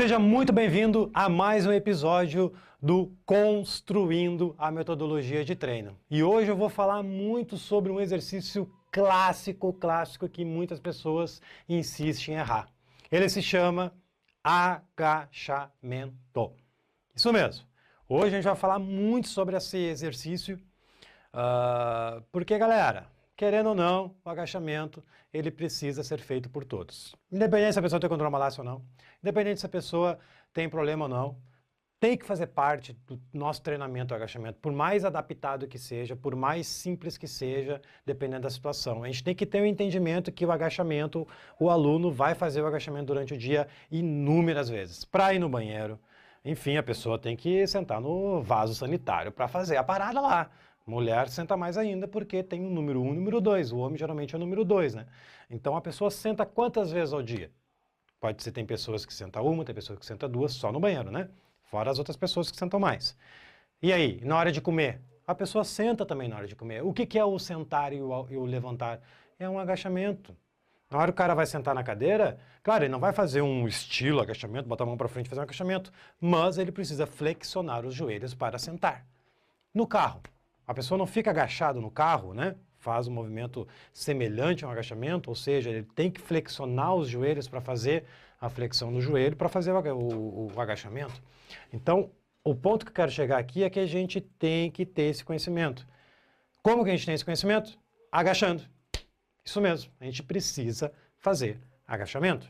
Seja muito bem-vindo a mais um episódio do Construindo a Metodologia de Treino. E hoje eu vou falar muito sobre um exercício clássico, clássico que muitas pessoas insistem em errar. Ele se chama agachamento. Isso mesmo. Hoje a gente vai falar muito sobre esse exercício, uh, porque, galera, querendo ou não, o agachamento ele precisa ser feito por todos. Independente se a pessoa tem controle malácia ou não, independente se a pessoa tem problema ou não, tem que fazer parte do nosso treinamento o agachamento, por mais adaptado que seja, por mais simples que seja, dependendo da situação. A gente tem que ter o um entendimento que o agachamento, o aluno vai fazer o agachamento durante o dia inúmeras vezes, para ir no banheiro. Enfim, a pessoa tem que sentar no vaso sanitário para fazer a parada lá. Mulher senta mais ainda porque tem o número 1 um, e o número 2. O homem geralmente é o número 2, né? Então a pessoa senta quantas vezes ao dia? Pode ser, tem pessoas que sentam uma, tem pessoas que sentam duas só no banheiro, né? Fora as outras pessoas que sentam mais. E aí, na hora de comer? A pessoa senta também na hora de comer. O que, que é o sentar e o, e o levantar? É um agachamento. Na hora que o cara vai sentar na cadeira, claro, ele não vai fazer um estilo agachamento, botar a mão para frente e fazer um agachamento, mas ele precisa flexionar os joelhos para sentar. No carro, a pessoa não fica agachada no carro, né? Faz um movimento semelhante a um agachamento, ou seja, ele tem que flexionar os joelhos para fazer a flexão do joelho, para fazer o, o, o agachamento. Então, o ponto que eu quero chegar aqui é que a gente tem que ter esse conhecimento. Como que a gente tem esse conhecimento? Agachando. Isso mesmo, a gente precisa fazer agachamento.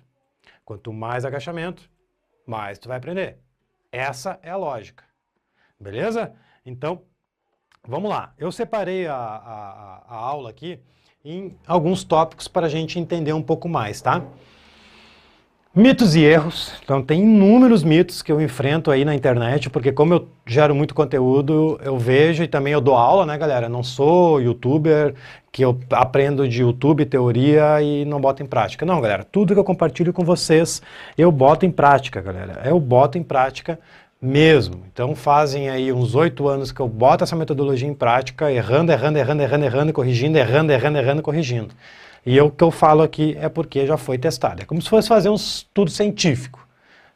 Quanto mais agachamento, mais tu vai aprender. Essa é a lógica. Beleza? Então, Vamos lá, eu separei a, a, a aula aqui em alguns tópicos para a gente entender um pouco mais, tá? Mitos e erros. Então, tem inúmeros mitos que eu enfrento aí na internet, porque como eu gero muito conteúdo, eu vejo e também eu dou aula, né, galera? Não sou youtuber, que eu aprendo de YouTube, teoria e não boto em prática. Não, galera, tudo que eu compartilho com vocês, eu boto em prática, galera. Eu boto em prática mesmo. Então fazem aí uns oito anos que eu boto essa metodologia em prática, errando, errando, errando, errando, errando, corrigindo, errando, errando, errando, corrigindo. E o que eu falo aqui é porque já foi testado. É como se fosse fazer um estudo científico.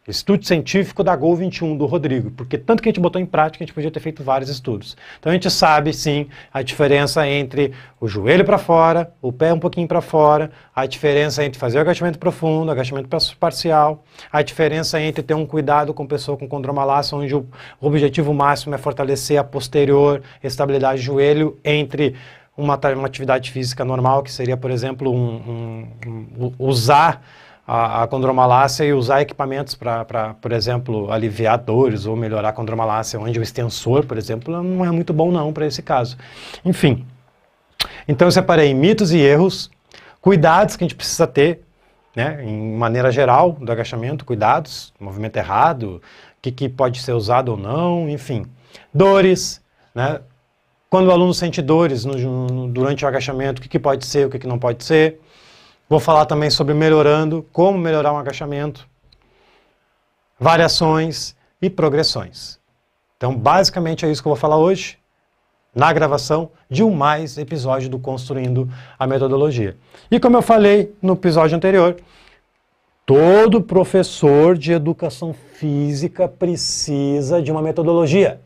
Estudo científico da Gol 21 do Rodrigo, porque tanto que a gente botou em prática, a gente podia ter feito vários estudos. Então a gente sabe sim a diferença entre o joelho para fora, o pé um pouquinho para fora, a diferença entre fazer o agachamento profundo, agachamento parcial, a diferença entre ter um cuidado com pessoa com condromalácia, onde o objetivo máximo é fortalecer a posterior estabilidade do joelho entre uma, uma atividade física normal, que seria, por exemplo, um, um, um, usar a, a condromalácia e usar equipamentos para, por exemplo, aliviar dores ou melhorar a condromalácia, onde o extensor, por exemplo, não é muito bom não para esse caso. Enfim, então eu separei mitos e erros, cuidados que a gente precisa ter, né, em maneira geral do agachamento, cuidados, movimento errado, o que, que pode ser usado ou não, enfim. Dores, né, quando o aluno sente dores no, no, durante o agachamento, o que, que pode ser, o que, que não pode ser. Vou falar também sobre melhorando, como melhorar um agachamento, variações e progressões. Então, basicamente é isso que eu vou falar hoje, na gravação de um mais episódio do Construindo a Metodologia. E como eu falei no episódio anterior, todo professor de educação física precisa de uma metodologia.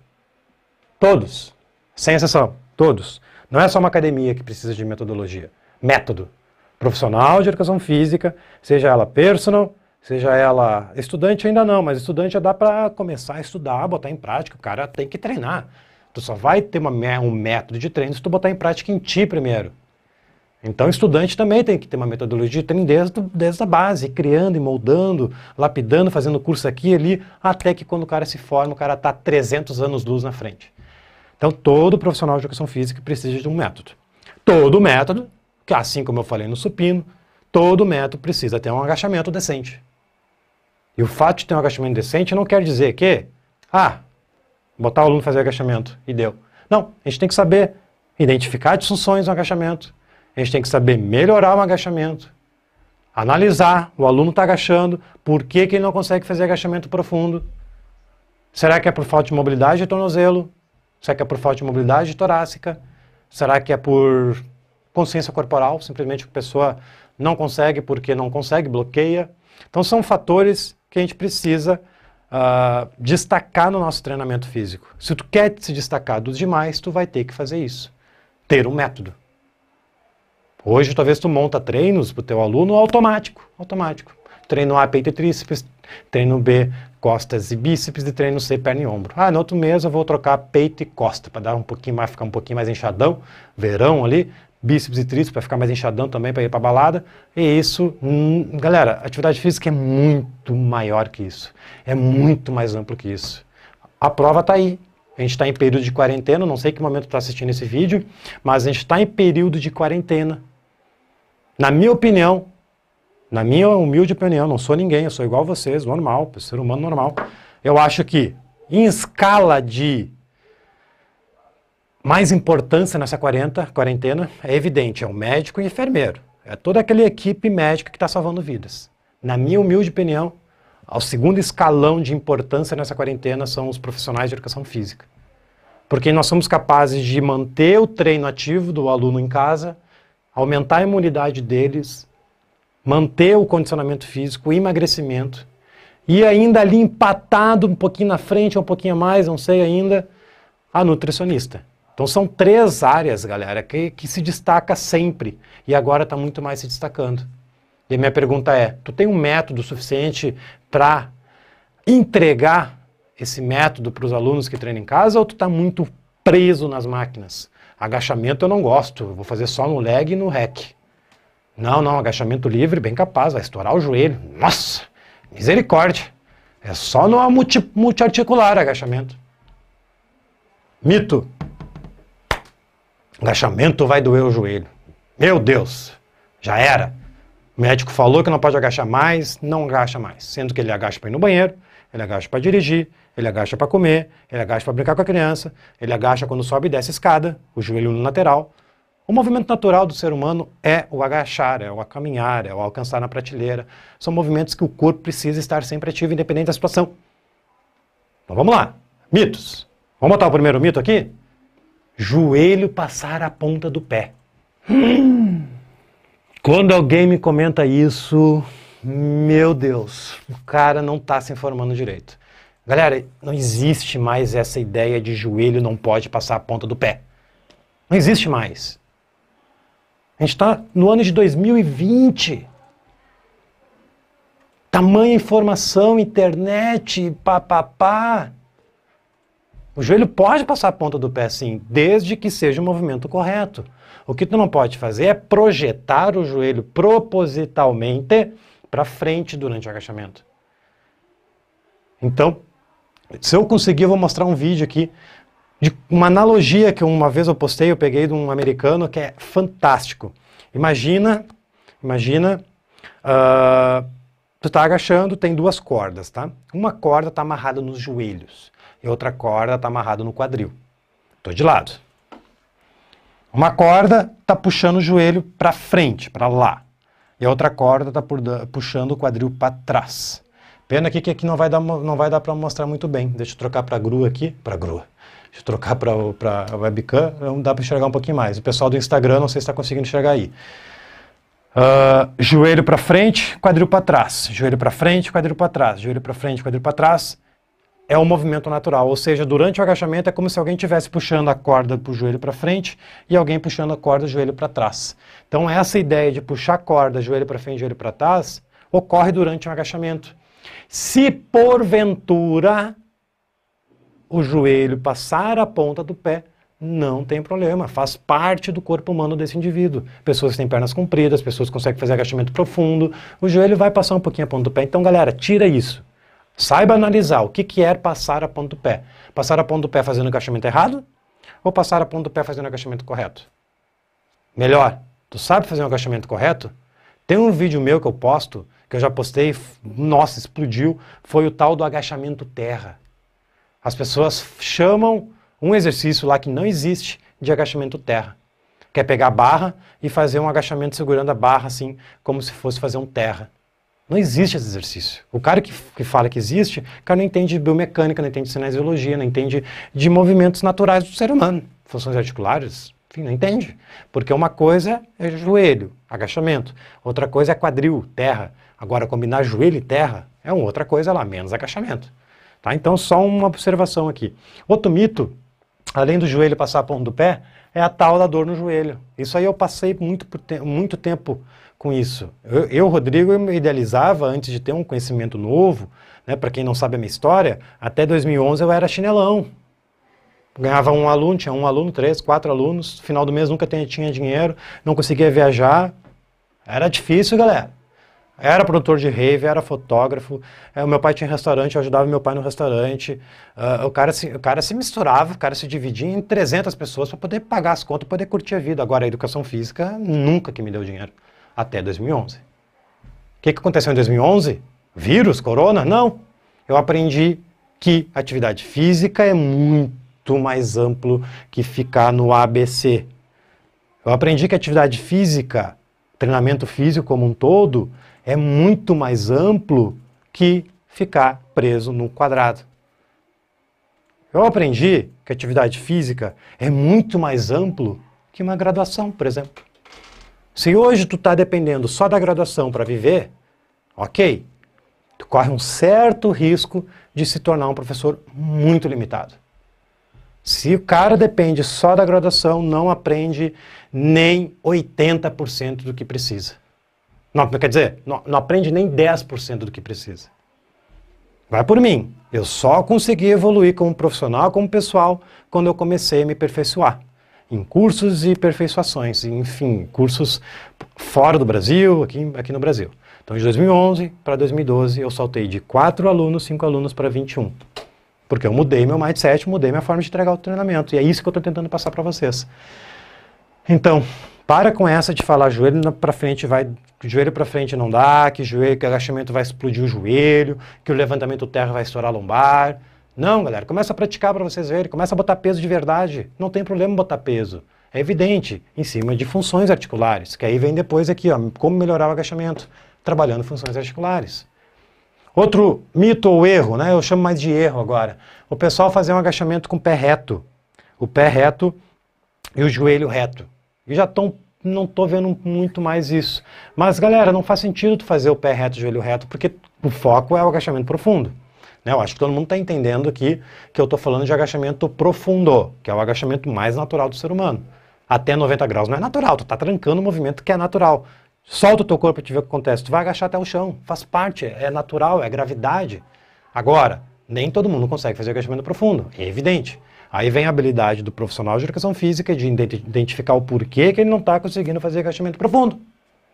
Todos, sem exceção, todos. Não é só uma academia que precisa de metodologia. Método profissional de educação física, seja ela personal, seja ela estudante ainda não, mas estudante já dá para começar a estudar, botar em prática, o cara tem que treinar. Tu só vai ter uma, um método de treino se tu botar em prática em ti primeiro. Então, estudante também tem que ter uma metodologia de treino desde, desde a base, criando e moldando, lapidando, fazendo curso aqui e ali, até que quando o cara se forma, o cara está 300 anos luz na frente. Então, todo profissional de educação física precisa de um método. Todo método assim como eu falei no supino, todo método precisa ter um agachamento decente. E o fato de ter um agachamento decente não quer dizer que, ah, botar o aluno fazer agachamento e deu. Não, a gente tem que saber identificar disfunções no agachamento, a gente tem que saber melhorar o agachamento, analisar, o aluno está agachando, por que, que ele não consegue fazer agachamento profundo? Será que é por falta de mobilidade de tornozelo? Será que é por falta de mobilidade torácica? Será que é por consciência corporal, simplesmente a pessoa não consegue porque não consegue, bloqueia. Então são fatores que a gente precisa uh, destacar no nosso treinamento físico. Se tu quer se destacar dos demais, tu vai ter que fazer isso. Ter um método. Hoje, talvez tu monta treinos para o teu aluno automático, automático. Treino A, peito e tríceps, treino B, costas e bíceps e treino C, perna e ombro. Ah, no outro mês eu vou trocar peito e costa para dar um pouquinho mais, ficar um pouquinho mais inchadão, verão ali, bíceps e tríceps para ficar mais inchadão também para ir para balada. E isso, hum, galera, atividade física é muito maior que isso. É muito mais amplo que isso. A prova está aí. A gente está em período de quarentena, não sei que momento está assistindo esse vídeo, mas a gente está em período de quarentena. Na minha opinião, na minha humilde opinião, não sou ninguém, eu sou igual a vocês, normal, ser humano normal. Eu acho que, em escala de mais importância nessa 40, quarentena é evidente, é o médico e o enfermeiro. É toda aquela equipe médica que está salvando vidas. Na minha humilde opinião, o segundo escalão de importância nessa quarentena são os profissionais de educação física. Porque nós somos capazes de manter o treino ativo do aluno em casa, aumentar a imunidade deles, manter o condicionamento físico, o emagrecimento, e ainda ali empatado um pouquinho na frente, um pouquinho mais, não sei ainda, a nutricionista. Então são três áreas, galera, que, que se destaca sempre e agora está muito mais se destacando. E a minha pergunta é: tu tem um método suficiente para entregar esse método para os alunos que treinam em casa ou tu está muito preso nas máquinas? Agachamento eu não gosto, vou fazer só no leg e no rec. Não, não, agachamento livre, bem capaz, vai estourar o joelho. Nossa, misericórdia. É só no multi, multiarticular agachamento. Mito. Agachamento vai doer o joelho. Meu Deus, já era. O médico falou que não pode agachar mais, não agacha mais. Sendo que ele agacha para ir no banheiro, ele agacha para dirigir, ele agacha para comer, ele agacha para brincar com a criança, ele agacha quando sobe e desce a escada, o joelho no lateral. O movimento natural do ser humano é o agachar, é o caminhar, é o alcançar na prateleira. São movimentos que o corpo precisa estar sempre ativo, independente da situação. Então vamos lá. Mitos. Vamos botar o primeiro mito aqui? Joelho passar a ponta do pé. Quando alguém me comenta isso, meu Deus, o cara não está se informando direito. Galera, não existe mais essa ideia de joelho não pode passar a ponta do pé. Não existe mais. A gente está no ano de 2020. Tamanha informação, internet, papapá. Pá, pá. O joelho pode passar a ponta do pé sim, desde que seja o movimento correto. O que tu não pode fazer é projetar o joelho propositalmente para frente durante o agachamento. Então, se eu conseguir, eu vou mostrar um vídeo aqui de uma analogia que uma vez eu postei, eu peguei de um americano que é fantástico. Imagina, imagina, uh, tu está agachando, tem duas cordas, tá? Uma corda está amarrada nos joelhos e outra corda está amarrada no quadril. Estou de lado. Uma corda está puxando o joelho para frente, para lá. E a outra corda está puxando o quadril para trás. Pena aqui que aqui não vai dar, não vai dar para mostrar muito bem. Deixa eu trocar para a grua aqui. Para grua. Deixa eu trocar para a webcam. Não dá para enxergar um pouquinho mais. O pessoal do Instagram, não sei se está conseguindo enxergar aí. Uh, joelho para frente, quadril para trás. Joelho para frente, quadril para trás. Joelho para frente, quadril para trás é um movimento natural, ou seja, durante o agachamento é como se alguém estivesse puxando a corda para o joelho para frente e alguém puxando a corda do joelho para trás. Então essa ideia de puxar a corda joelho para frente, joelho para trás, ocorre durante o agachamento. Se porventura o joelho passar a ponta do pé, não tem problema, faz parte do corpo humano desse indivíduo. Pessoas que têm pernas compridas, pessoas que conseguem fazer agachamento profundo, o joelho vai passar um pouquinho a ponta do pé. Então, galera, tira isso. Saiba analisar o que, que é passar a ponta do pé. Passar a ponta do pé fazendo o agachamento errado ou passar a ponta do pé fazendo o agachamento correto? Melhor, tu sabe fazer um agachamento correto? Tem um vídeo meu que eu posto, que eu já postei, nossa, explodiu, foi o tal do agachamento terra. As pessoas chamam um exercício lá que não existe de agachamento terra. Quer pegar a barra e fazer um agachamento segurando a barra assim, como se fosse fazer um terra. Não existe esse exercício. O cara que, que fala que existe, o cara não entende de biomecânica, não entende de cinesiologia, não entende de movimentos naturais do ser humano. Funções articulares, enfim, não entende. Porque uma coisa é joelho, agachamento. Outra coisa é quadril, terra. Agora, combinar joelho e terra É uma outra coisa lá, menos agachamento. Tá? Então, só uma observação aqui. Outro mito, além do joelho passar a ponta do pé, é a tal da dor no joelho. Isso aí eu passei muito, muito tempo com isso. Eu, eu, Rodrigo, eu me idealizava antes de ter um conhecimento novo, né, para quem não sabe a minha história, até 2011 eu era chinelão. Ganhava um aluno, tinha um aluno, três, quatro alunos, final do mês nunca tinha, tinha dinheiro, não conseguia viajar. Era difícil, galera. Era produtor de rave, era fotógrafo. É, o meu pai tinha restaurante, eu ajudava meu pai no restaurante. Uh, o, cara se, o cara se misturava, o cara se dividia em 300 pessoas para poder pagar as contas, poder curtir a vida. Agora, a educação física nunca que me deu dinheiro, até 2011. O que, que aconteceu em 2011? Vírus, corona? Não. Eu aprendi que atividade física é muito mais amplo que ficar no ABC. Eu aprendi que atividade física, treinamento físico como um todo, é muito mais amplo que ficar preso no quadrado. Eu aprendi que atividade física é muito mais amplo que uma graduação, por exemplo. Se hoje tu está dependendo só da graduação para viver, ok, tu corre um certo risco de se tornar um professor muito limitado. Se o cara depende só da graduação, não aprende nem 80% do que precisa. Não, quer dizer, não, não aprende nem 10% do que precisa. Vai por mim. Eu só consegui evoluir como profissional, como pessoal, quando eu comecei a me aperfeiçoar. Em cursos e aperfeiçoações, enfim, cursos fora do Brasil, aqui, aqui no Brasil. Então, de 2011 para 2012, eu saltei de 4 alunos, 5 alunos para 21. Porque eu mudei meu mindset, mudei minha forma de entregar o treinamento. E é isso que eu estou tentando passar para vocês. Então, para com essa de falar joelho para frente vai, joelho para frente não dá, que joelho, que agachamento vai explodir o joelho, que o levantamento terra vai estourar a lombar. Não, galera, começa a praticar para vocês verem, começa a botar peso de verdade. Não tem problema botar peso. É evidente, em cima de funções articulares, que aí vem depois aqui, ó, como melhorar o agachamento, trabalhando funções articulares. Outro mito ou erro, né? Eu chamo mais de erro agora. O pessoal fazer um agachamento com o pé reto. O pé reto e o joelho reto. E já tão, não estou vendo muito mais isso. Mas, galera, não faz sentido tu fazer o pé reto, joelho reto, porque o foco é o agachamento profundo. Né? Eu acho que todo mundo está entendendo aqui que eu estou falando de agachamento profundo, que é o agachamento mais natural do ser humano. Até 90 graus não é natural, tu está trancando o movimento que é natural. Solta o teu corpo e ver o que acontece. Tu vai agachar até o chão, faz parte, é natural, é gravidade. Agora, nem todo mundo consegue fazer agachamento profundo, é evidente. Aí vem a habilidade do profissional de educação física de identificar o porquê que ele não está conseguindo fazer agachamento profundo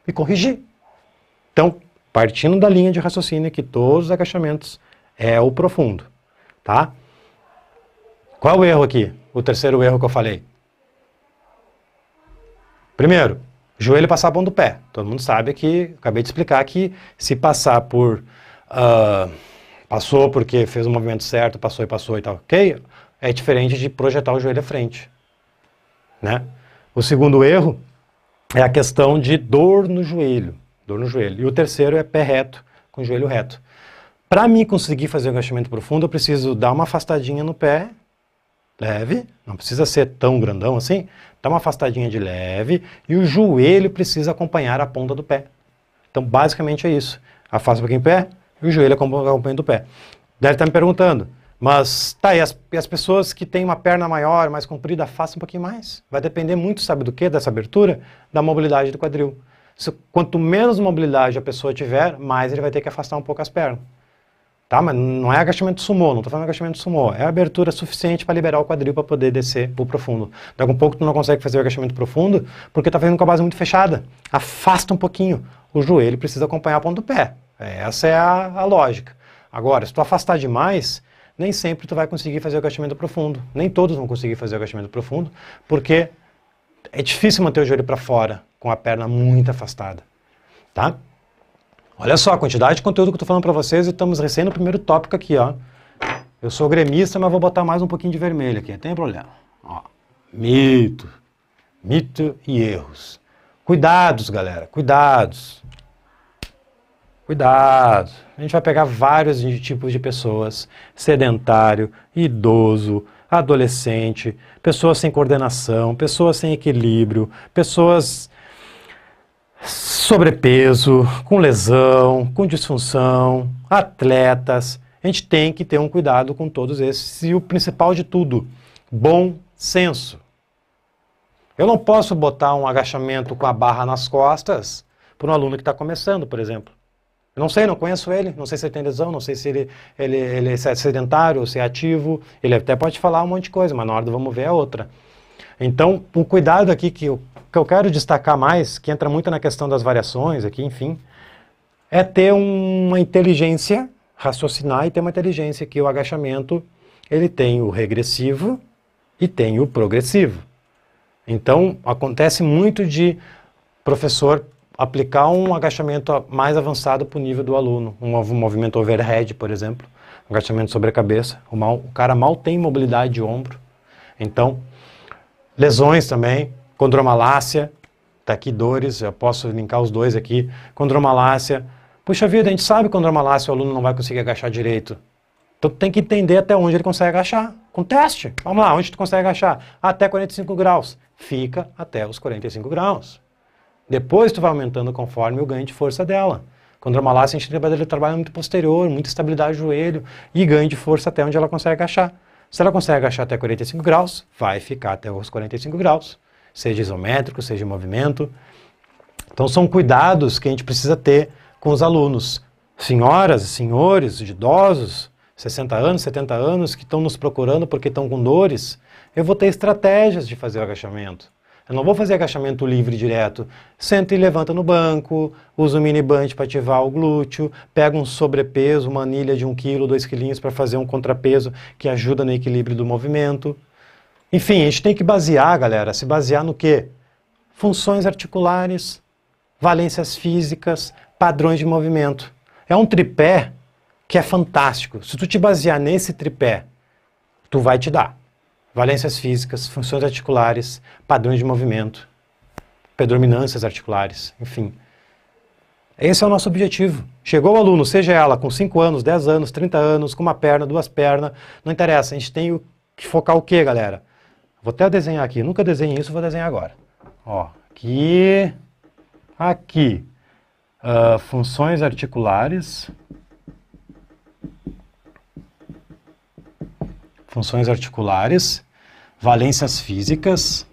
e corrigir. Então, partindo da linha de raciocínio que todos os agachamentos é o profundo, tá? Qual o erro aqui? O terceiro erro que eu falei. Primeiro, joelho passar a do pé. Todo mundo sabe que, acabei de explicar que se passar por... Uh, passou porque fez o movimento certo, passou e passou e tal, ok? é diferente de projetar o joelho à frente. Né? O segundo erro é a questão de dor no joelho. Dor no joelho. E o terceiro é pé reto, com o joelho reto. Para mim conseguir fazer o agachamento profundo, eu preciso dar uma afastadinha no pé, leve, não precisa ser tão grandão assim, dá uma afastadinha de leve, e o joelho precisa acompanhar a ponta do pé. Então, basicamente é isso. Afasta um pouquinho o pé, e o joelho acompanha o pé. Deve estar me perguntando, mas tá, e as, as pessoas que têm uma perna maior, mais comprida, façam um pouquinho mais. Vai depender muito, sabe do que, dessa abertura? Da mobilidade do quadril. Se, quanto menos mobilidade a pessoa tiver, mais ele vai ter que afastar um pouco as pernas. Tá? Mas não é agachamento sumô, não estou falando agachamento sumô. É abertura suficiente para liberar o quadril para poder descer o profundo. Daqui a um pouco tu não consegue fazer o agachamento profundo porque está fazendo com a base muito fechada. Afasta um pouquinho. O joelho precisa acompanhar a ponta do pé. Essa é a, a lógica. Agora, se tu afastar demais, nem sempre tu vai conseguir fazer o agachamento profundo. Nem todos vão conseguir fazer o agachamento profundo, porque é difícil manter o joelho para fora com a perna muito afastada, tá? Olha só a quantidade de conteúdo que eu estou falando para vocês e estamos recém no primeiro tópico aqui, ó. Eu sou gremista, mas vou botar mais um pouquinho de vermelho aqui, não tem problema. Ó, mito, mito e erros. Cuidados, galera, cuidados. Cuidado! A gente vai pegar vários tipos de pessoas: sedentário, idoso, adolescente, pessoas sem coordenação, pessoas sem equilíbrio, pessoas sobrepeso, com lesão, com disfunção, atletas. A gente tem que ter um cuidado com todos esses. E o principal de tudo, bom senso. Eu não posso botar um agachamento com a barra nas costas para um aluno que está começando, por exemplo. Eu não sei, não conheço ele, não sei se ele tem lesão, não sei se ele, ele, ele é sedentário ou se é ativo. Ele até pode falar um monte de coisa, mas na hora do vamos ver é outra. Então, o cuidado aqui que eu, que eu quero destacar mais, que entra muito na questão das variações aqui, enfim, é ter uma inteligência, raciocinar e ter uma inteligência que o agachamento, ele tem o regressivo e tem o progressivo. Então, acontece muito de professor aplicar um agachamento mais avançado para o nível do aluno, um movimento overhead, por exemplo, agachamento sobre a cabeça. O, mal, o cara mal tem mobilidade de ombro. Então, lesões também, condromalácia, tá aqui dores, eu posso linkar os dois aqui. Condromalácia, puxa vida, a gente sabe que condromalácia o aluno não vai conseguir agachar direito. Então tem que entender até onde ele consegue agachar. Com teste. Vamos lá, onde tu consegue agachar? Até 45 graus. Fica até os 45 graus. Depois tu vai aumentando conforme o ganho de força dela. Condromalácia a gente trabalha, trabalha muito posterior, muita estabilidade do joelho e ganho de força até onde ela consegue agachar. Se ela consegue agachar até 45 graus, vai ficar até os 45 graus, seja isométrico, seja em movimento. Então são cuidados que a gente precisa ter com os alunos. Senhoras, senhores, idosos, 60 anos, 70 anos, que estão nos procurando porque estão com dores, eu vou ter estratégias de fazer o agachamento. Eu não vou fazer agachamento livre direto. Senta e levanta no banco, usa o mini band para ativar o glúteo, pega um sobrepeso, uma anilha de 1 kg, 2 kg para fazer um contrapeso que ajuda no equilíbrio do movimento. Enfim, a gente tem que basear, galera, se basear no quê? Funções articulares, valências físicas, padrões de movimento. É um tripé que é fantástico. Se tu te basear nesse tripé, tu vai te dar valências físicas, funções articulares, padrões de movimento, predominâncias articulares, enfim. Esse é o nosso objetivo. Chegou o aluno, seja ela com 5 anos, 10 anos, 30 anos, com uma perna, duas pernas, não interessa. A gente tem que focar o que, galera? Vou até desenhar aqui. Eu nunca desenhei isso, vou desenhar agora. Ó, aqui, aqui. Uh, funções articulares. Funções articulares valências físicas,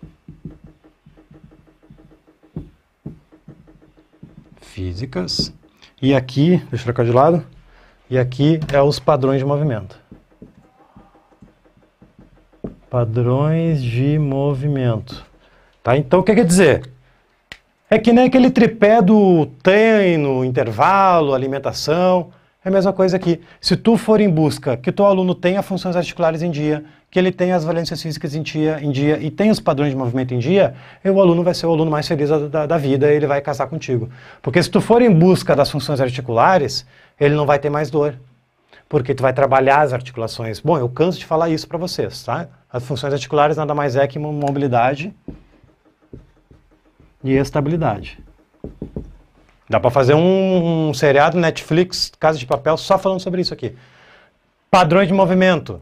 físicas, e aqui, deixa eu trocar de lado, e aqui é os padrões de movimento. Padrões de movimento. Tá? Então, o que quer dizer? É que nem aquele tripé do treino, intervalo, alimentação. É a mesma coisa aqui. Se tu for em busca que o teu aluno tenha funções articulares em dia, que ele tenha as valências físicas em dia, em dia e tenha os padrões de movimento em dia, o aluno vai ser o aluno mais feliz da, da vida e ele vai casar contigo. Porque se tu for em busca das funções articulares, ele não vai ter mais dor. Porque tu vai trabalhar as articulações. Bom, eu canso de falar isso para vocês, tá? As funções articulares nada mais é que mobilidade e estabilidade. Dá para fazer um, um seriado Netflix, Casa de Papel, só falando sobre isso aqui. Padrões de movimento.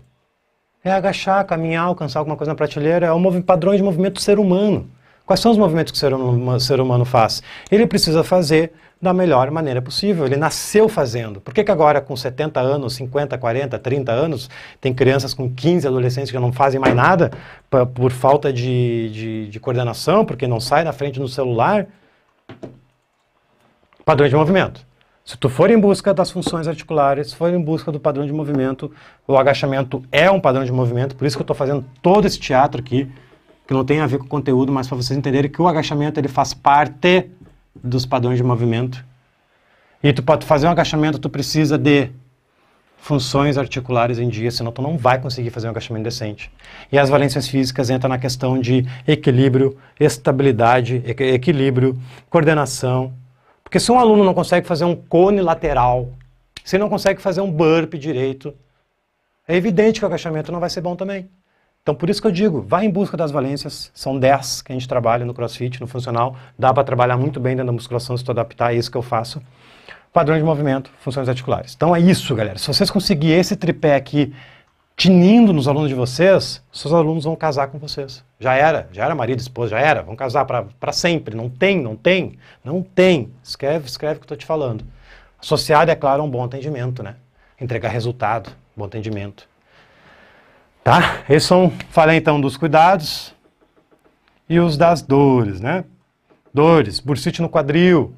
É agachar, caminhar, alcançar alguma coisa na prateleira. É o padrão de movimento do ser humano. Quais são os movimentos que o ser humano, ser humano faz? Ele precisa fazer da melhor maneira possível. Ele nasceu fazendo. Por que, que agora, com 70 anos, 50, 40, 30 anos, tem crianças com 15 adolescentes que não fazem mais nada pra, por falta de, de, de coordenação, porque não sai na frente do celular? Padrão de movimento. Se tu for em busca das funções articulares, for em busca do padrão de movimento, o agachamento é um padrão de movimento, por isso que eu estou fazendo todo esse teatro aqui, que não tem a ver com o conteúdo, mas para vocês entenderem que o agachamento ele faz parte dos padrões de movimento. E tu pode fazer um agachamento, tu precisa de funções articulares em dia, senão tu não vai conseguir fazer um agachamento decente. E as valências físicas entram na questão de equilíbrio, estabilidade, equilíbrio, coordenação, porque se um aluno não consegue fazer um cone lateral, se ele não consegue fazer um burp direito, é evidente que o agachamento não vai ser bom também. Então, por isso que eu digo, vá em busca das valências. São 10 que a gente trabalha no CrossFit, no funcional. Dá para trabalhar muito bem dentro da musculação se tu adaptar, é isso que eu faço. Padrão de movimento, funções articulares. Então é isso, galera. Se vocês conseguirem esse tripé aqui, tinindo nos alunos de vocês, seus alunos vão casar com vocês. Já era, já era marido, esposa, já era, vão casar para sempre. Não tem, não tem, não tem. Escreve, escreve o que eu estou te falando. Associado, é claro, a um bom atendimento, né? Entregar resultado, bom atendimento. Tá? Esses são, falei então dos cuidados e os das dores, né? Dores, bursite no quadril.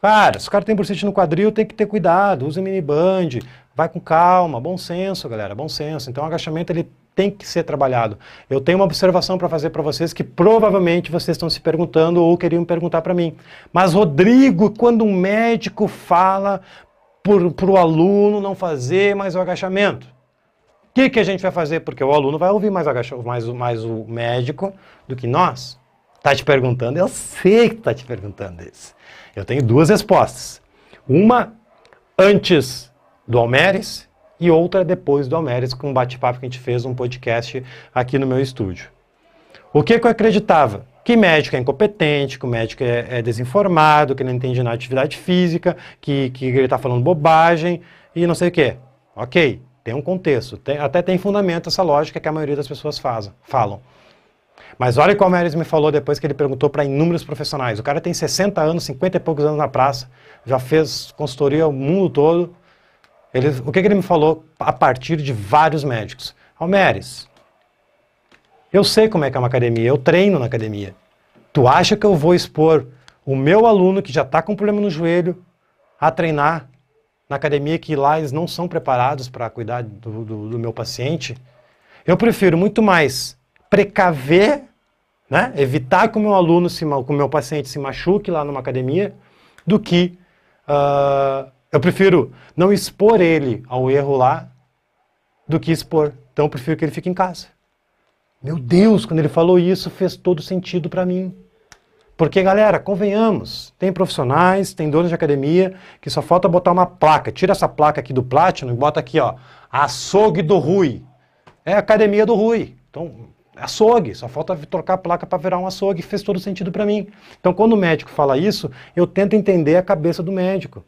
Cara, se o cara tem bursite no quadril, tem que ter cuidado, usa miniband, vai com calma, bom senso, galera, bom senso. Então o agachamento ele tem que ser trabalhado. Eu tenho uma observação para fazer para vocês que provavelmente vocês estão se perguntando ou queriam perguntar para mim. Mas Rodrigo, quando um médico fala para o aluno não fazer mais o agachamento, o que, que a gente vai fazer? Porque o aluno vai ouvir mais, mais, mais o médico do que nós. Está te perguntando? Eu sei que está te perguntando isso. Eu tenho duas respostas. Uma antes do Almeres e outra depois do Almeres, com um bate-papo que a gente fez, um podcast aqui no meu estúdio. O que, que eu acreditava? Que médico é incompetente, que o médico é, é desinformado, que não entende nada de atividade física, que, que ele está falando bobagem e não sei o quê. Ok, tem um contexto, tem, até tem fundamento essa lógica que a maioria das pessoas faz, falam. Mas olha como o Meres me falou depois que ele perguntou para inúmeros profissionais. O cara tem 60 anos, 50 e poucos anos na praça, já fez consultoria o mundo todo. Ele, o que, que ele me falou a partir de vários médicos? Almeres, eu sei como é que é uma academia, eu treino na academia. Tu acha que eu vou expor o meu aluno que já está com problema no joelho a treinar na academia que lá eles não são preparados para cuidar do, do, do, meu paciente, eu prefiro muito mais precaver, né, evitar que o meu aluno, se, que o meu paciente se machuque lá numa academia, do que uh, eu prefiro não expor ele ao erro lá do que expor. Então eu prefiro que ele fique em casa. Meu Deus, quando ele falou isso, fez todo sentido para mim. Porque, galera, convenhamos, tem profissionais, tem donos de academia que só falta botar uma placa. Tira essa placa aqui do Platinum e bota aqui, ó, açougue do Rui. É a academia do Rui. Então, açougue, só falta trocar a placa para virar um açougue, fez todo sentido para mim. Então, quando o médico fala isso, eu tento entender a cabeça do médico.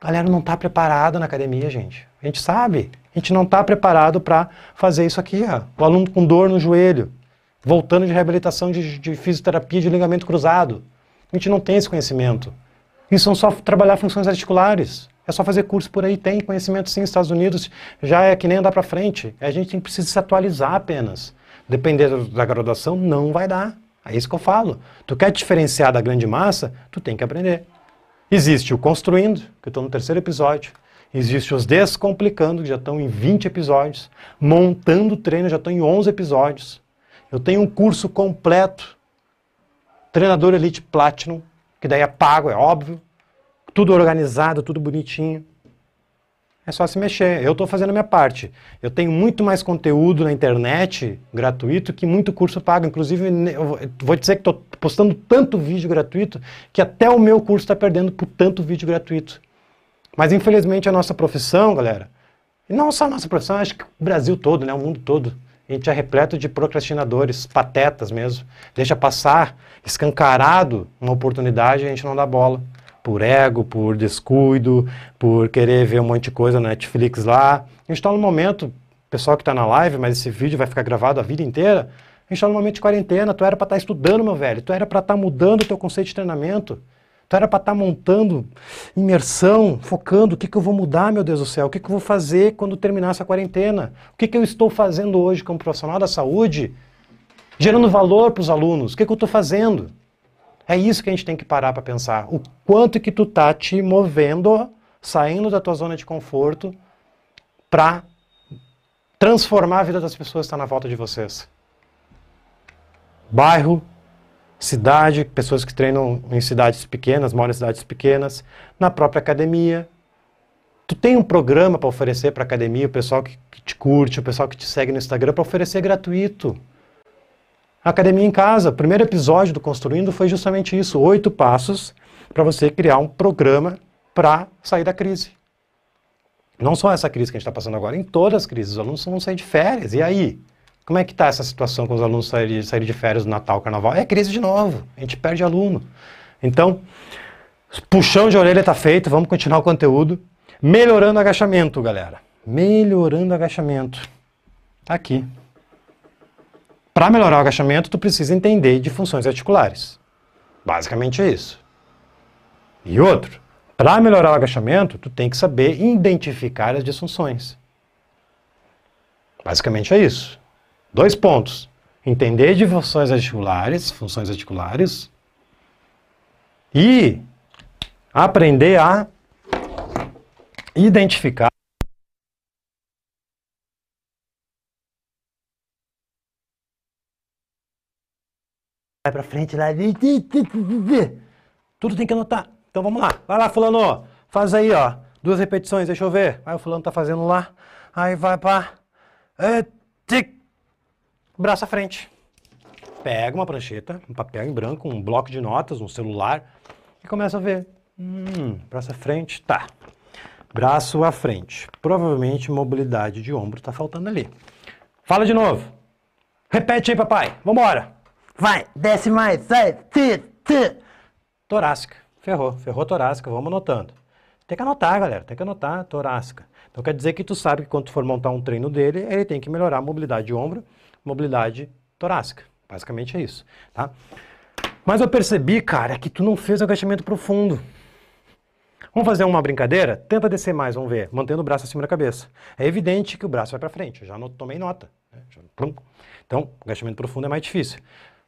A galera não está preparada na academia, gente. A gente sabe. A gente não está preparado para fazer isso aqui. Ó. O aluno com dor no joelho voltando de reabilitação de, de fisioterapia de ligamento cruzado. A gente não tem esse conhecimento. Isso é só trabalhar funções articulares. É só fazer curso por aí, tem conhecimento sim, Estados Unidos já é que nem andar para frente. A gente precisa se atualizar apenas. Dependendo da graduação, não vai dar. É isso que eu falo. Tu quer diferenciar da grande massa, tu tem que aprender. Existe o Construindo, que eu estou no terceiro episódio. Existe os Descomplicando, que já estão em 20 episódios. Montando treino, já estão em 11 episódios. Eu tenho um curso completo, treinador Elite Platinum, que daí é pago, é óbvio, tudo organizado, tudo bonitinho. É só se mexer. Eu estou fazendo a minha parte. Eu tenho muito mais conteúdo na internet gratuito que muito curso pago. Inclusive, eu vou dizer que estou postando tanto vídeo gratuito que até o meu curso está perdendo por tanto vídeo gratuito. Mas infelizmente a nossa profissão, galera, e não só a nossa profissão, acho que o Brasil todo, né, o mundo todo, a gente é repleto de procrastinadores, patetas mesmo. Deixa passar escancarado uma oportunidade e a gente não dá bola. Por ego, por descuido, por querer ver um monte de coisa na Netflix lá. A gente está no momento, pessoal que está na live, mas esse vídeo vai ficar gravado a vida inteira. A gente está no momento de quarentena, tu era para estar tá estudando, meu velho. Tu era para estar tá mudando o teu conceito de treinamento. Tu era para estar tá montando imersão, focando o que, que eu vou mudar, meu Deus do céu, o que, que eu vou fazer quando terminar essa quarentena, o que, que eu estou fazendo hoje como profissional da saúde, gerando valor para os alunos, o que, que eu estou fazendo. É isso que a gente tem que parar para pensar. O quanto que tu tá te movendo, saindo da tua zona de conforto, para transformar a vida das pessoas que estão na volta de vocês. Bairro, cidade, pessoas que treinam em cidades pequenas, moram em cidades pequenas, na própria academia. Tu tem um programa para oferecer para a academia, o pessoal que, que, te curte, o pessoal que te segue no Instagram, para oferecer gratuito. Academia em Casa, o primeiro episódio do Construindo foi justamente isso: oito passos para você criar um programa para sair da crise. Não só essa crise que a gente está passando agora, em todas as crises. Os alunos vão sair de férias. E aí? Como é que está essa situação com os alunos saírem, de férias no Natal, Carnaval? É crise de novo, a gente perde aluno. Então, puxão de orelha está feito, vamos continuar o conteúdo. Melhorando agachamento, galera. Melhorando agachamento. Tá aqui. Para melhorar o agachamento, tu precisa entender de funções articulares. Basicamente é isso. E outro, para melhorar o agachamento, tu tem que saber identificar as disfunções. Basicamente é isso. Dois pontos. Entender de funções articulares, funções articulares, e aprender a identificar vai para frente lá. Tudo tem que anotar. Então vamos lá. Vai lá, fulano. Faz aí, ó. Duas repetições, deixa eu ver. Aí o fulano tá fazendo lá. Aí vai para braço à frente. Pega uma prancheta, um papel em branco, um bloco de notas, um celular e começa a ver. Hum, braço à frente, tá. Braço à frente. Provavelmente mobilidade de ombro está faltando ali. Fala de novo. Repete aí, papai. Vambora. Vai, desce mais, sai, tira, tira. Torácica. Ferrou, ferrou torácica, vamos anotando. Tem que anotar, galera, tem que anotar torácica. Então quer dizer que tu sabe que quando tu for montar um treino dele, ele tem que melhorar a mobilidade de ombro, mobilidade torácica. Basicamente é isso, tá? Mas eu percebi, cara, que tu não fez agachamento profundo. Vamos fazer uma brincadeira? Tenta descer mais, vamos ver, mantendo o braço acima da cabeça. É evidente que o braço vai para frente, eu já não tomei nota. Né? Então, agachamento profundo é mais difícil.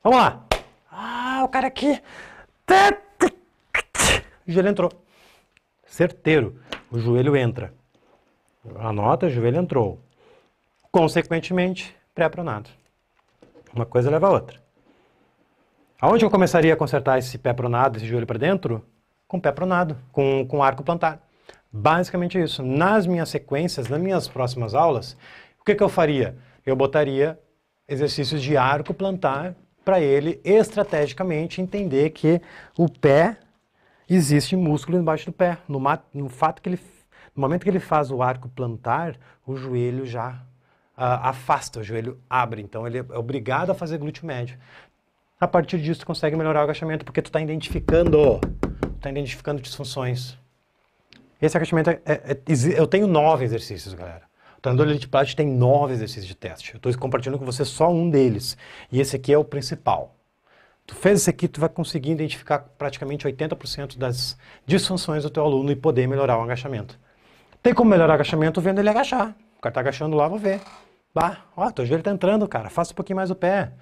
Vamos lá. Ah, o cara aqui. O joelho entrou. Certeiro. O joelho entra. Anota, o joelho entrou. Consequentemente, pré-pronado. Uma coisa leva a outra. Aonde eu começaria a consertar esse pé pronado, esse joelho para dentro? Com pé pronado, com, com arco plantar. Basicamente isso. Nas minhas sequências, nas minhas próximas aulas, o que, que eu faria? Eu botaria exercícios de arco plantar para ele estrategicamente entender que o pé existe músculo embaixo do pé. No, no fato que ele, no momento que ele faz o arco plantar, o joelho já afasta, o joelho abre. Então ele é obrigado a fazer glúteo médio. A partir disso, tu consegue melhorar o agachamento porque tu está identificando, está identificando disfunções. Esse agachamento é, é, é, eu tenho nove exercícios, galera. Treinador Elite Prática tem nove exercícios de teste. Eu estou compartilhando com você só um deles. E esse aqui é o principal. Tu fez esse aqui, tu vai conseguir identificar praticamente 80% das disfunções do teu aluno e poder melhorar o agachamento. Tem como melhorar o agachamento vendo ele agachar. O cara está agachando lá, vou ver. Bah, ó, teu joelho está entrando, cara. Faça um pouquinho mais o pé.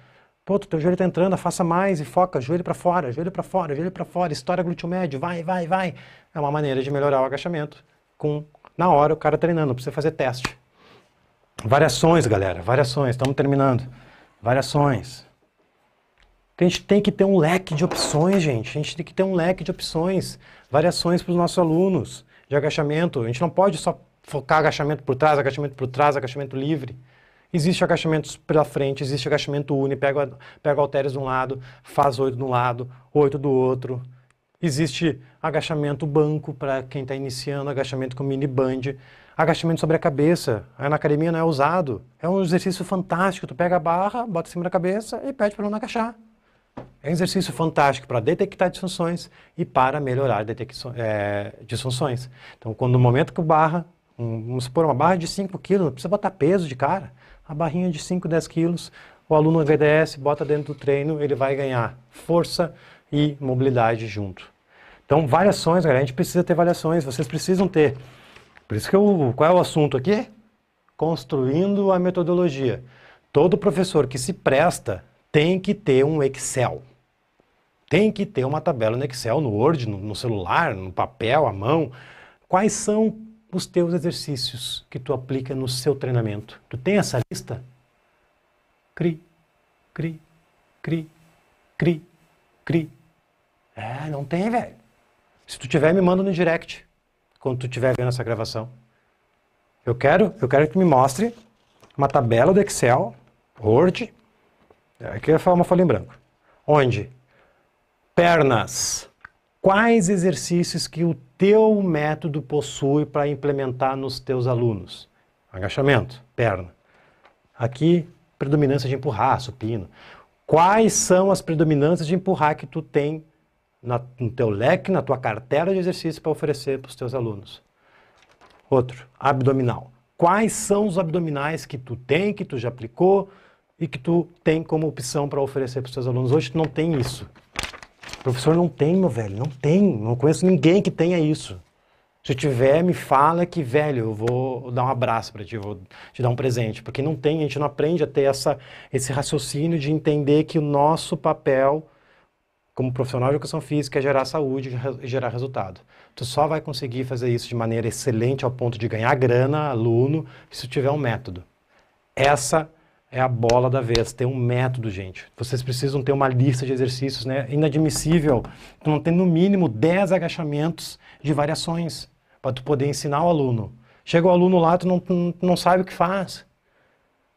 Pô, teu joelho está entrando, faça mais e foca. Joelho para fora, joelho para fora, joelho para fora. Estoura glúteo médio, vai, vai, vai. É uma maneira de melhorar o agachamento com, na hora, o cara treinando. Precisa fazer teste. Variações, galera, variações, estamos terminando. Variações. A gente tem que ter um leque de opções, gente. A gente tem que ter um leque de opções, variações para os nossos alunos de agachamento. A gente não pode só focar agachamento por trás, agachamento por trás, agachamento livre. Existe agachamento pela frente, existe agachamento uni, pega, pega halteres de um lado, faz oito de um lado, oito do outro. Existe agachamento banco para quem está iniciando, agachamento com mini band agachamento sobre a cabeça. Aí na academia não é usado. É um exercício fantástico. Tu pega a barra, bota em cima da cabeça e pede para não agachar. É um exercício fantástico para detectar disfunções e para melhorar é, disfunções. Então, quando no momento que o barra, um, vamos supor, uma barra de 5 quilos, não precisa botar peso de cara. A barrinha de 5, 10 quilos, o aluno VDS bota dentro do treino, ele vai ganhar força e mobilidade junto. Então, variações, galera, a gente precisa ter variações, vocês precisam ter por isso que eu, qual é o assunto aqui? Construindo a metodologia. Todo professor que se presta tem que ter um Excel. Tem que ter uma tabela no Excel, no Word, no, no celular, no papel, à mão. Quais são os teus exercícios que tu aplica no seu treinamento? Tu tem essa lista? Cri, cri, cri, cri, cri. É, não tem, velho. Se tu tiver, me manda no direct quando tu estiver vendo essa gravação. Eu quero, eu quero que tu me mostre uma tabela do Excel, Word, aqui é uma folha em branco, onde pernas, quais exercícios que o teu método possui para implementar nos teus alunos? Agachamento, perna. Aqui, predominância de empurrar, supino. Quais são as predominâncias de empurrar que tu tem na, no teu leque, na tua cartela de exercícios para oferecer para os teus alunos. Outro, abdominal. quais são os abdominais que tu tem, que tu já aplicou e que tu tem como opção para oferecer para os seus alunos. Hoje tu não tem isso. Professor não tem, meu velho, não tem. Não conheço ninguém que tenha isso. Se tiver, me fala que, velho, eu vou dar um abraço para ti, vou te dar um presente. Porque não tem, a gente não aprende a ter essa, esse raciocínio de entender que o nosso papel como profissional de educação física é gerar saúde e gerar resultado. Tu só vai conseguir fazer isso de maneira excelente ao ponto de ganhar grana, aluno, se tiver um método. Essa é a bola da vez, ter um método, gente. Vocês precisam ter uma lista de exercícios, né? Inadmissível tu não tem no mínimo 10 agachamentos de variações para tu poder ensinar o aluno. Chega o aluno lá, tu não, tu não sabe o que faz.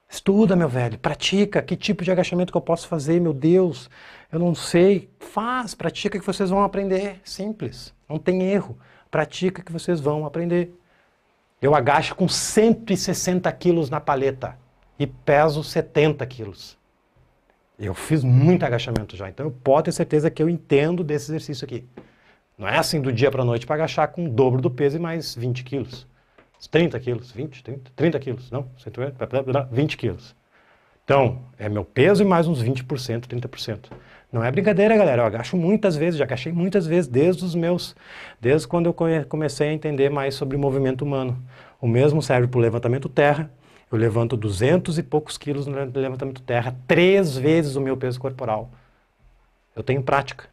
Estuda, meu velho, pratica. Que tipo de agachamento que eu posso fazer, meu Deus? Eu não sei. Faz, pratica que vocês vão aprender. Simples, não tem erro. Pratica que vocês vão aprender. Eu agacho com 160 quilos na paleta e peso 70 quilos. Eu fiz muito agachamento já, então eu posso ter certeza que eu entendo desse exercício aqui. Não é assim do dia para a noite para agachar com o dobro do peso e mais 20 quilos. 30 quilos, 20, 30, 30 quilos, não, 20 quilos. Então, é meu peso e mais uns 20%, 30%. Não é brincadeira, galera. Eu agacho muitas vezes, já agachei muitas vezes, desde os meus, desde quando eu comecei a entender mais sobre movimento humano. O mesmo serve para o levantamento terra. Eu levanto 200 e poucos quilos no levantamento terra, três vezes o meu peso corporal. Eu tenho prática.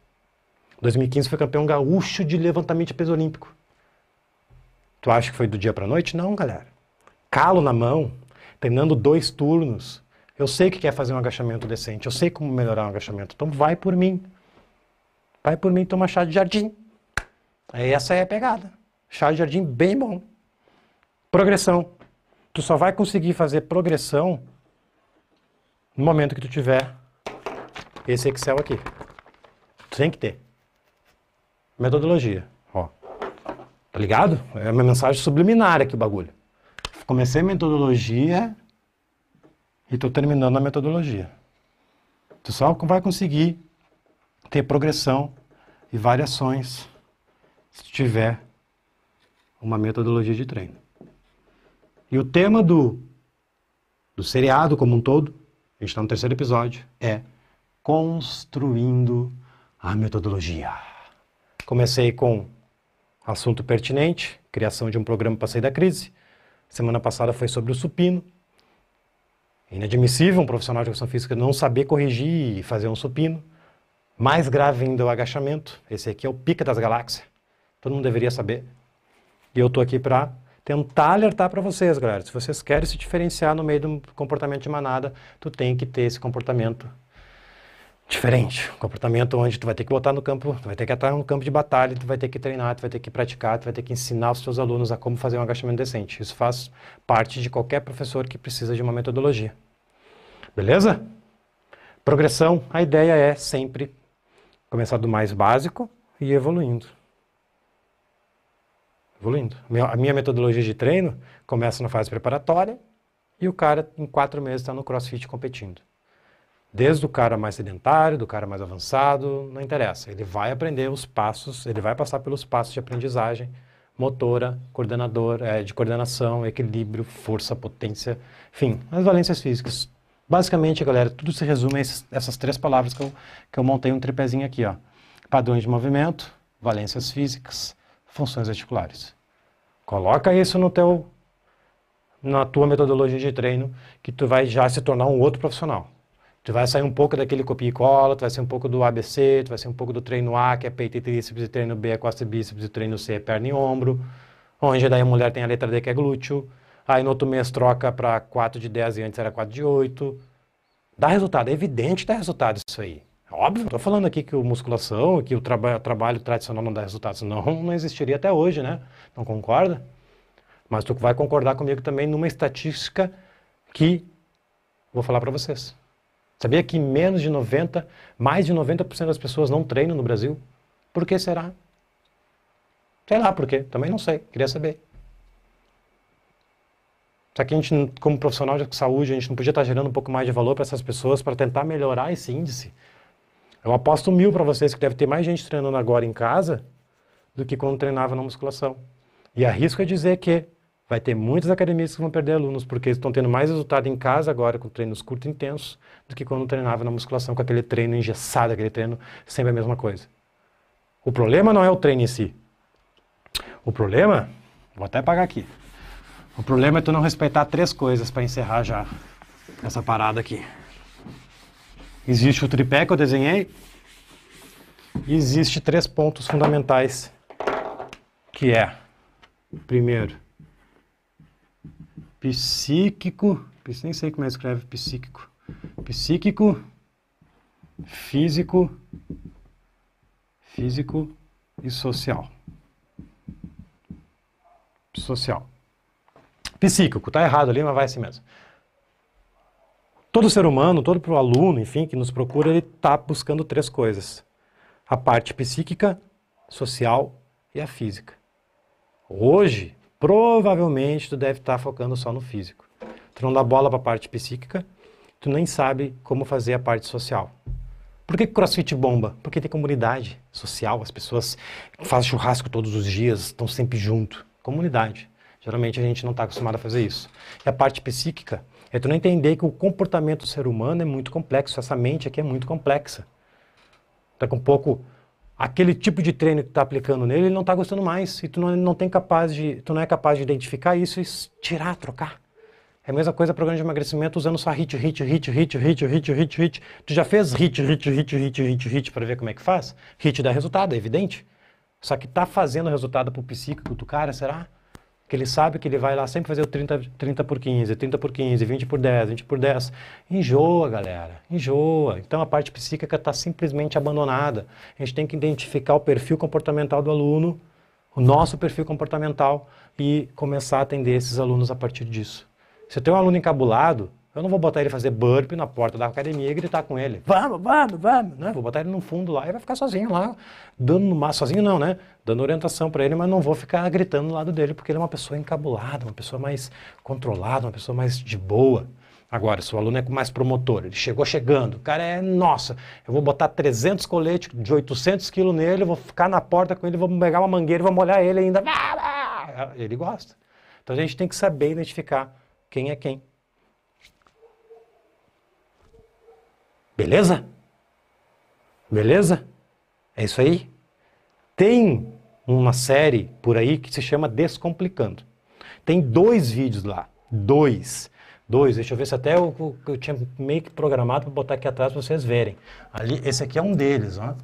2015 foi campeão gaúcho de levantamento de peso olímpico. Tu acha que foi do dia para noite? Não, galera. Calo na mão, treinando dois turnos. Eu sei que quer fazer um agachamento decente, eu sei como melhorar um agachamento. Então vai por mim. Vai por mim tomar chá de jardim. Aí essa é a pegada. Chá de jardim bem bom. Progressão. Tu só vai conseguir fazer progressão no momento que tu tiver esse Excel aqui. Tu tem que ter. Metodologia. Ó. Tá ligado? É uma mensagem subliminar aqui o bagulho. Comecei a metodologia e estou terminando a metodologia. Tu só vai conseguir ter progressão e variações se tiver uma metodologia de treino. E o tema do, do seriado como um todo, a gente está no terceiro episódio, é construindo a metodologia. Comecei com assunto pertinente, criação de um programa para sair da crise. Semana passada foi sobre o supino. Inadmissível um profissional de educação física não saber corrigir e fazer um supino. Mais grave ainda o agachamento. Esse aqui é o pica das galáxias. Todo mundo deveria saber. E eu estou aqui para tentar alertar para vocês, galera. Se vocês querem se diferenciar no meio do comportamento de manada, tu tem que ter esse comportamento diferente. Comportamento onde tu vai ter que botar no campo, tu vai ter que estar no campo de batalha, tu vai ter que treinar, tu vai ter que praticar, tu vai ter que ensinar os teus alunos a como fazer um agachamento decente. Isso faz parte de qualquer professor que precisa de uma metodologia. Beleza? Progressão, a ideia é sempre começar do mais básico e evoluindo. Evoluindo. A minha metodologia de treino começa na fase preparatória e o cara em quatro meses está no crossfit competindo. Desde o cara mais sedentário, do cara mais avançado, não interessa. Ele vai aprender os passos, ele vai passar pelos passos de aprendizagem motora, coordenador, é, de coordenação, equilíbrio, força, potência, enfim, as valências físicas. Basicamente, galera, tudo se resume a esses, essas três palavras que eu, que eu montei um tripézinho aqui, ó. Padrões de movimento, valências físicas, funções articulares. Coloca isso no teu, na tua metodologia de treino, que tu vai já se tornar um outro profissional. Tu vai sair um pouco daquele copia e cola, tu vai sair um pouco do ABC, tu vai sair um pouco do treino A, que é peito e tríceps, e treino B é costa e bíceps, e treino C é perna e ombro, onde daí a mulher tem a letra D que é glúteo, aí no outro mês troca para 4 de 10 e antes era 4 de 8. Dá resultado, é evidente que dá resultado isso aí. Óbvio, não estou falando aqui que o musculação, que o traba trabalho tradicional não dá resultado, senão não existiria até hoje, né? Não concorda? Mas tu vai concordar comigo também numa estatística que vou falar para vocês. Sabia que menos de 90, mais de 90% das pessoas não treinam no Brasil? Por que será? Sei lá por quê, também não sei, queria saber. Será que a gente, como profissional de saúde, a gente não podia estar gerando um pouco mais de valor para essas pessoas para tentar melhorar esse índice? Eu aposto mil para vocês que deve ter mais gente treinando agora em casa do que quando treinava na musculação. E arrisco a dizer que vai ter muitas academias que vão perder alunos, porque estão tendo mais resultado em casa agora com treinos curtos e intensos do que quando treinava na musculação com aquele treino engessado, aquele treino sempre a mesma coisa. O problema não é o treino em si. O problema, vou até pagar aqui. O problema é tu não respeitar três coisas para encerrar já essa parada aqui. Existe o tripé que eu desenhei e existe três pontos fundamentais que é primeiro psíquico, nem sei como é que escreve psíquico, psíquico, físico, físico e social. Social. Psíquico, tá errado ali, mas vai assim mesmo. Todo ser humano, todo aluno, enfim, que nos procura, ele está buscando três coisas: a parte psíquica, social e a física. Hoje, provavelmente, tu deve estar tá focando só no físico. Tu não dá bola para a parte psíquica, tu nem sabe como fazer a parte social. Por que CrossFit bomba? Porque tem comunidade social, as pessoas fazem churrasco todos os dias, estão sempre junto. Comunidade. Geralmente a gente não está acostumado a fazer isso. E a parte psíquica é tu não entender que o comportamento do ser humano é muito complexo, essa mente aqui é muito complexa. Daqui um pouco, aquele tipo de treino que tu está aplicando nele, ele não está gostando mais. E tu não, não, tem capaz de, tu não é capaz de identificar isso e tirar, trocar. É a mesma coisa programa de emagrecimento usando só hit, hit, hit, hit, hit, hit, hit, hit. Tu já fez hit, hit, hit, hit, hit, hit para ver como é que faz? Hit dá resultado, é evidente. Só que tá fazendo resultado pro psíquico do cara, será? Que ele sabe que ele vai lá sempre fazer o 30, 30 por 15, 30 por 15, 20 por 10, 20 por 10. Enjoa, galera, enjoa. Então a parte psíquica está simplesmente abandonada. A gente tem que identificar o perfil comportamental do aluno, o nosso perfil comportamental e começar a atender esses alunos a partir disso. Se tenho um aluno encabulado, eu não vou botar ele fazer burpee na porta da academia e gritar com ele. Vamos, vamos, vamos. Né? Vou botar ele no fundo lá e vai ficar sozinho lá, dando no sozinho não, né? Dando orientação para ele, mas não vou ficar gritando no lado dele, porque ele é uma pessoa encabulada, uma pessoa mais controlada, uma pessoa mais de boa. Agora, se o aluno é mais promotor, ele chegou chegando, o cara é, nossa, eu vou botar 300 coletes de 800 quilos nele, vou ficar na porta com ele, vou pegar uma mangueira e vou molhar ele ainda. Ele gosta. Então a gente tem que saber identificar quem é quem. Beleza? Beleza? É isso aí? Tem uma série por aí que se chama Descomplicando. Tem dois vídeos lá. Dois. Dois. Deixa eu ver se até eu, eu tinha meio que programado para botar aqui atrás para vocês verem. Ali, esse aqui é um deles, ó.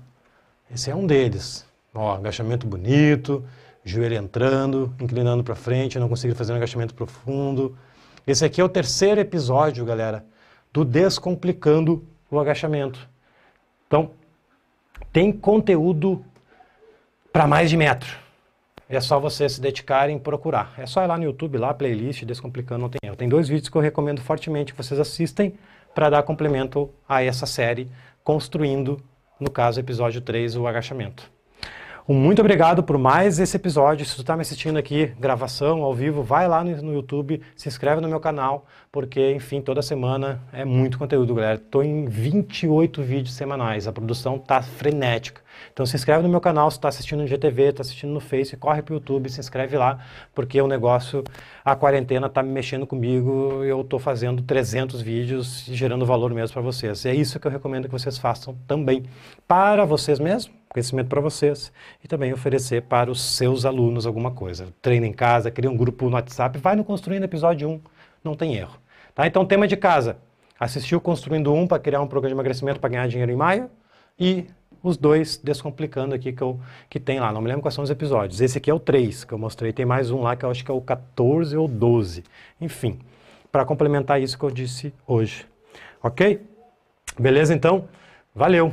Esse é um deles. Ó, agachamento bonito, joelho entrando, inclinando para frente, não consegui fazer um agachamento profundo. Esse aqui é o terceiro episódio, galera, do Descomplicando o Agachamento. Então, tem conteúdo para mais de metro. É só você se dedicar em procurar. É só ir lá no YouTube, lá, playlist, Descomplicando, não tem erro. Tem dois vídeos que eu recomendo fortemente que vocês assistem para dar complemento a essa série, construindo, no caso, episódio 3, o agachamento. Um muito obrigado por mais esse episódio. Se tu está me assistindo aqui, gravação, ao vivo, vai lá no, no, YouTube, se inscreve no meu canal, porque, enfim, toda semana é muito conteúdo, galera. Estou em 28 vídeos semanais, a produção tá frenética. Então se inscreve no meu canal, se está assistindo no GTV, está assistindo no Face, corre para o YouTube, se inscreve lá, porque o negócio, a quarentena está me mexendo comigo, eu estou fazendo 300 vídeos e gerando valor mesmo para vocês. E é isso que eu recomendo que vocês façam também para vocês mesmos, conhecimento para vocês e também oferecer para os seus alunos alguma coisa. Treina em casa, cria um grupo no WhatsApp, vai no Construindo Episódio 1, não tem erro. Tá? Então, tema de casa, assistiu Construindo 1 para criar um programa de emagrecimento para ganhar dinheiro em maio e os dois descomplicando aqui que, eu, que tem lá. Não me lembro quais são os episódios. Esse aqui é o 3 que eu mostrei. Tem mais um lá que eu acho que é o 14 ou 12. Enfim, para complementar isso que eu disse hoje. Ok? Beleza então? Valeu!